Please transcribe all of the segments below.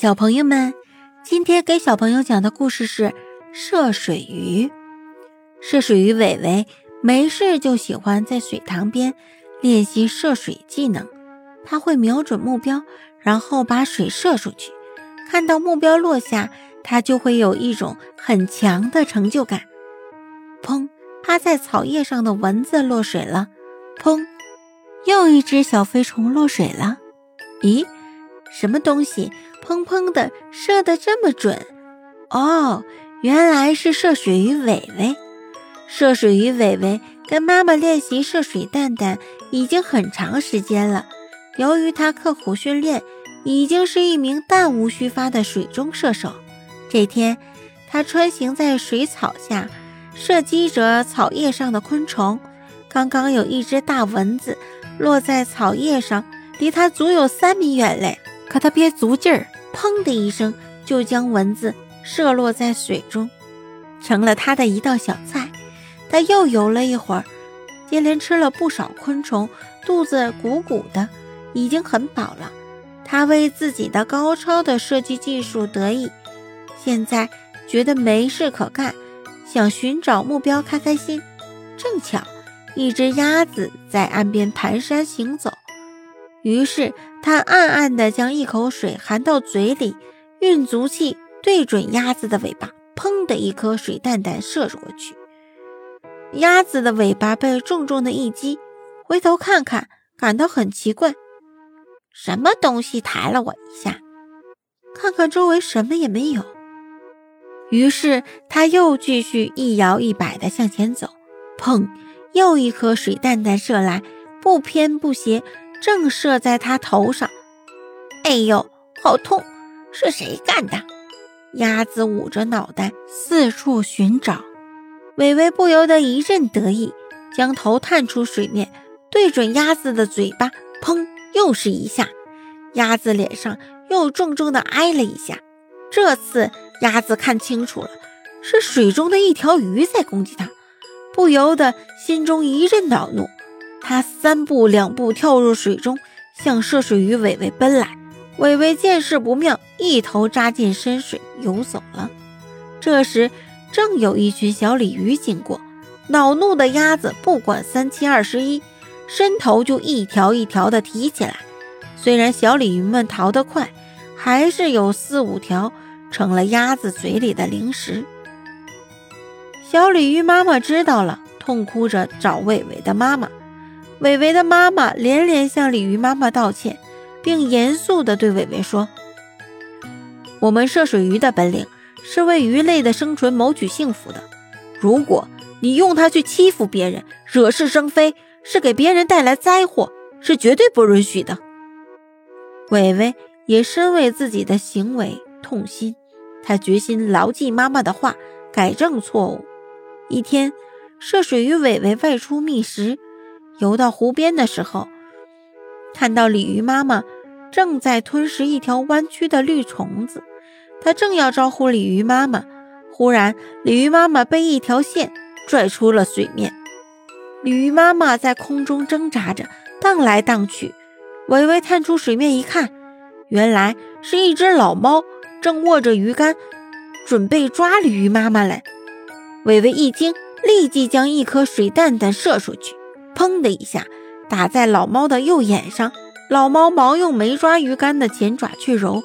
小朋友们，今天给小朋友讲的故事是涉水鱼。涉水鱼伟伟没事就喜欢在水塘边练习涉水技能。他会瞄准目标，然后把水射出去。看到目标落下，他就会有一种很强的成就感。砰！趴在草叶上的蚊子落水了。砰！又一只小飞虫落水了。咦？什么东西？砰砰的射得这么准哦！原来是射水鱼伟伟。射水鱼伟伟跟妈妈练习射水蛋蛋已经很长时间了。由于他刻苦训练，已经是一名弹无虚发的水中射手。这天，他穿行在水草下，射击着草叶上的昆虫。刚刚有一只大蚊子落在草叶上，离他足有三米远嘞。可他憋足劲儿。砰的一声，就将蚊子射落在水中，成了他的一道小菜。他又游了一会儿，接连吃了不少昆虫，肚子鼓鼓的，已经很饱了。他为自己的高超的射击技术得意，现在觉得没事可干，想寻找目标开开心。正巧，一只鸭子在岸边蹒跚行走。于是他暗暗地将一口水含到嘴里，运足气，对准鸭子的尾巴，砰的一颗水弹弹射过去。鸭子的尾巴被重重的一击，回头看看，感到很奇怪：什么东西抬了我一下？看看周围，什么也没有。于是他又继续一摇一摆地向前走，砰，又一颗水弹弹射来，不偏不斜。正射在他头上，哎呦，好痛！是谁干的？鸭子捂着脑袋四处寻找，伟伟不由得一阵得意，将头探出水面，对准鸭子的嘴巴，砰，又是一下，鸭子脸上又重重的挨了一下。这次鸭子看清楚了，是水中的一条鱼在攻击它，不由得心中一阵恼怒。他三步两步跳入水中，向涉水鱼伟伟奔来。伟伟见势不妙，一头扎进深水游走了。这时，正有一群小鲤鱼经过，恼怒的鸭子不管三七二十一，伸头就一条一条的提起来。虽然小鲤鱼们逃得快，还是有四五条成了鸭子嘴里的零食。小鲤鱼妈妈知道了，痛哭着找伟伟的妈妈。伟伟的妈妈连连向鲤鱼妈妈道歉，并严肃地对伟伟说：“我们涉水鱼的本领是为鱼类的生存谋取幸福的。如果你用它去欺负别人，惹是生非，是给别人带来灾祸，是绝对不允许的。”伟伟也深为自己的行为痛心，他决心牢记妈妈的话，改正错误。一天，涉水鱼伟伟外出觅食。游到湖边的时候，看到鲤鱼妈妈正在吞食一条弯曲的绿虫子。他正要招呼鲤鱼妈妈，忽然鲤鱼妈妈被一条线拽出了水面。鲤鱼妈妈在空中挣扎着，荡来荡去。微微探出水面一看，原来是一只老猫正握着鱼竿，准备抓鲤鱼妈妈来。微微一惊，立即将一颗水弹弹射出去。砰的一下，打在老猫的右眼上。老猫忙用没抓鱼竿的前爪去揉，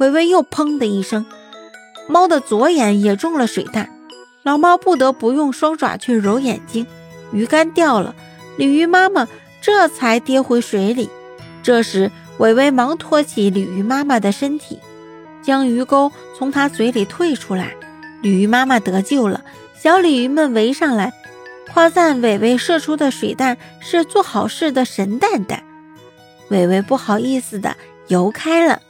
微微又砰的一声，猫的左眼也中了水弹。老猫不得不用双爪去揉眼睛，鱼竿掉了，鲤鱼妈妈这才跌回水里。这时，伟伟忙托起鲤鱼妈妈的身体，将鱼钩从它嘴里退出来。鲤鱼妈妈得救了，小鲤鱼们围上来。夸赞伟伟射出的水弹是做好事的神蛋蛋，伟伟不好意思的游开了。